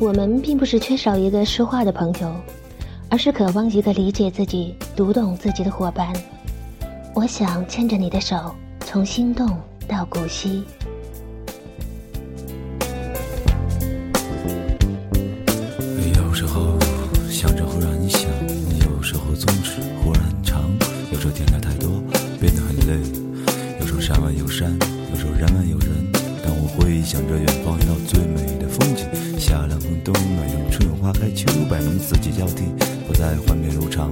我们并不是缺少一个说话的朋友，而是渴望一个理解自己、读懂自己的伙伴。我想牵着你的手，从心动到古稀。有时候想着忽然想，有时候总是忽然长，有时候天台太多，变得很累。有时候山外有山，有时候人外有人。当我回想着远方一道最美的风景，夏凉风，冬暖阳，春花开，秋摆弄，四季交替，不再幻变如常。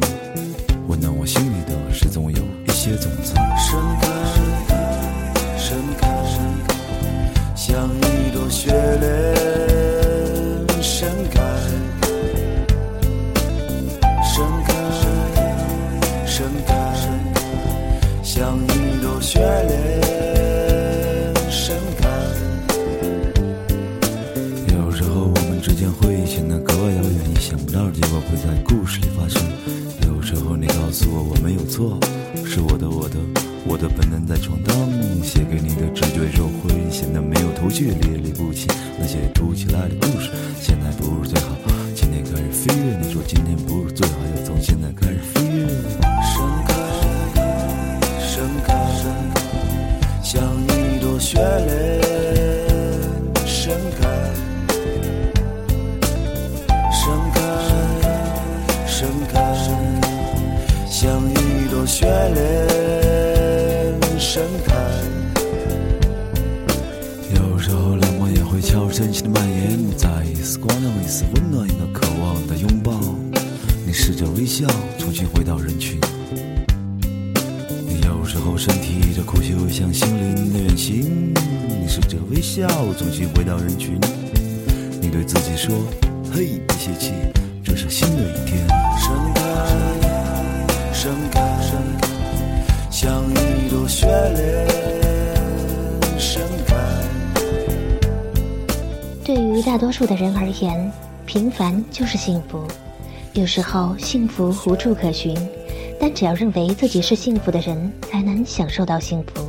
之间会显得格外遥远，意想不到的结果会在故事里发生。有时候你告诉我我没有错，是我的我的我的本能在闯荡。写给你的纸卷手会显得没有头绪，恋恋不清。那些突起来的故事，现在不是最好。今天开始飞跃，你说今天不是最好，要从现在开始飞跃。盛开，盛开，雪莲盛开。有时候冷漠也会悄无声息的蔓延，在一丝光亮，一丝温暖，一个渴望的拥抱。你试着微笑，重新回到人群。有时候身体的苦修像心灵的远行，你试着微笑，重新回到人群。你对自己说：“嘿，别泄气，这是新的一天。”盛开，盛开，盛开，像一朵雪莲盛开。对于大多数的人而言，平凡就是幸福。有时候幸福无处可寻，但只要认为自己是幸福的人，才能享受到幸福。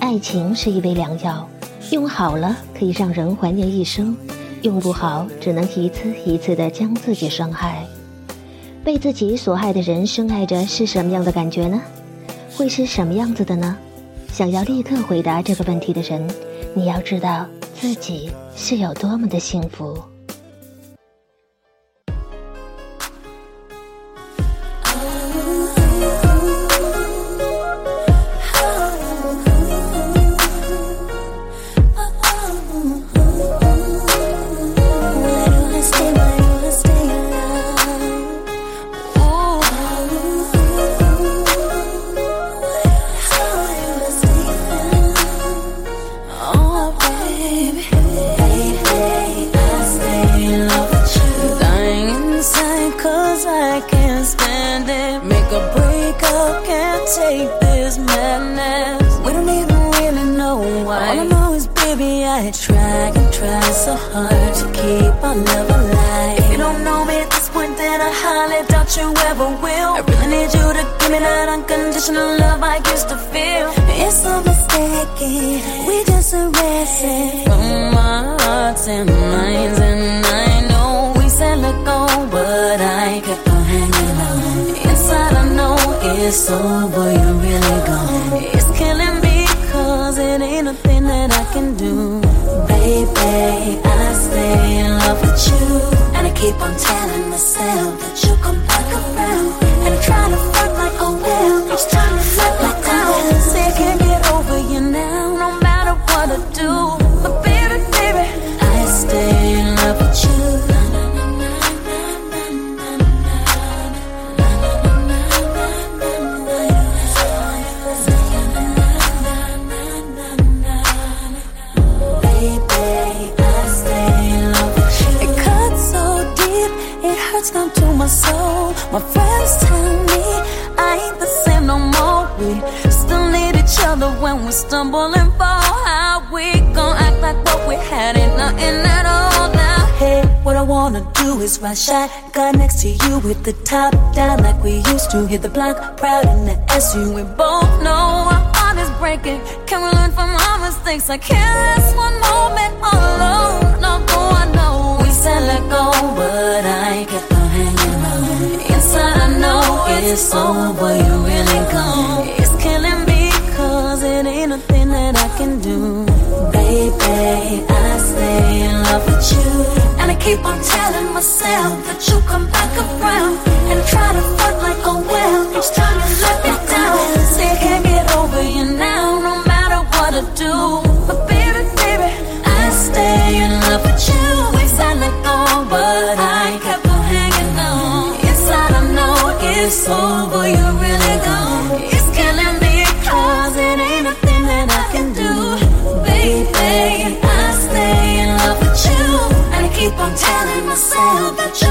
爱情是一味良药，用好了可以让人怀念一生，用不好只能一次一次的将自己伤害。被自己所爱的人深爱着是什么样的感觉呢？会是什么样子的呢？想要立刻回答这个问题的人，你要知道自己是有多么的幸福。All I know is, baby, I try and try so hard to keep our love alive. If you don't know me at this point, then I highly doubt you ever will. I really need you to give me that unconditional love I used to feel. It's so mistaken, we just arrested from our hearts and minds, and I know we said let go, but I kept on hanging on. Inside I know it's over, you're really gone. Baby, I stay in love with you. And I keep on telling myself that you'll come back My friends tell me I ain't the same no more. We still need each other when we stumble and fall. How we gon' act like what we had ain't nothing at all now? Hey, what I wanna do is ride shotgun next to you with the top down like we used to. Hit the block proud in the SU. We both know our heart is breaking. Can we learn from our mistakes? I can't last one moment all alone. No, I know we said let go, but I kept on hanging it's over, you really gone. It's killing me cause it ain't a thing that I can do. Baby, I stay in love with you. And I keep on telling myself that you come back around and try to fuck like a well. Each time you let me down, say can't get over you now, no matter what I do. But baby, baby, I stay in love with you. It's over, you really gone. It's killing me cause it ain't a thing that I can do. Baby, I stay in love with you. And I keep on telling myself that come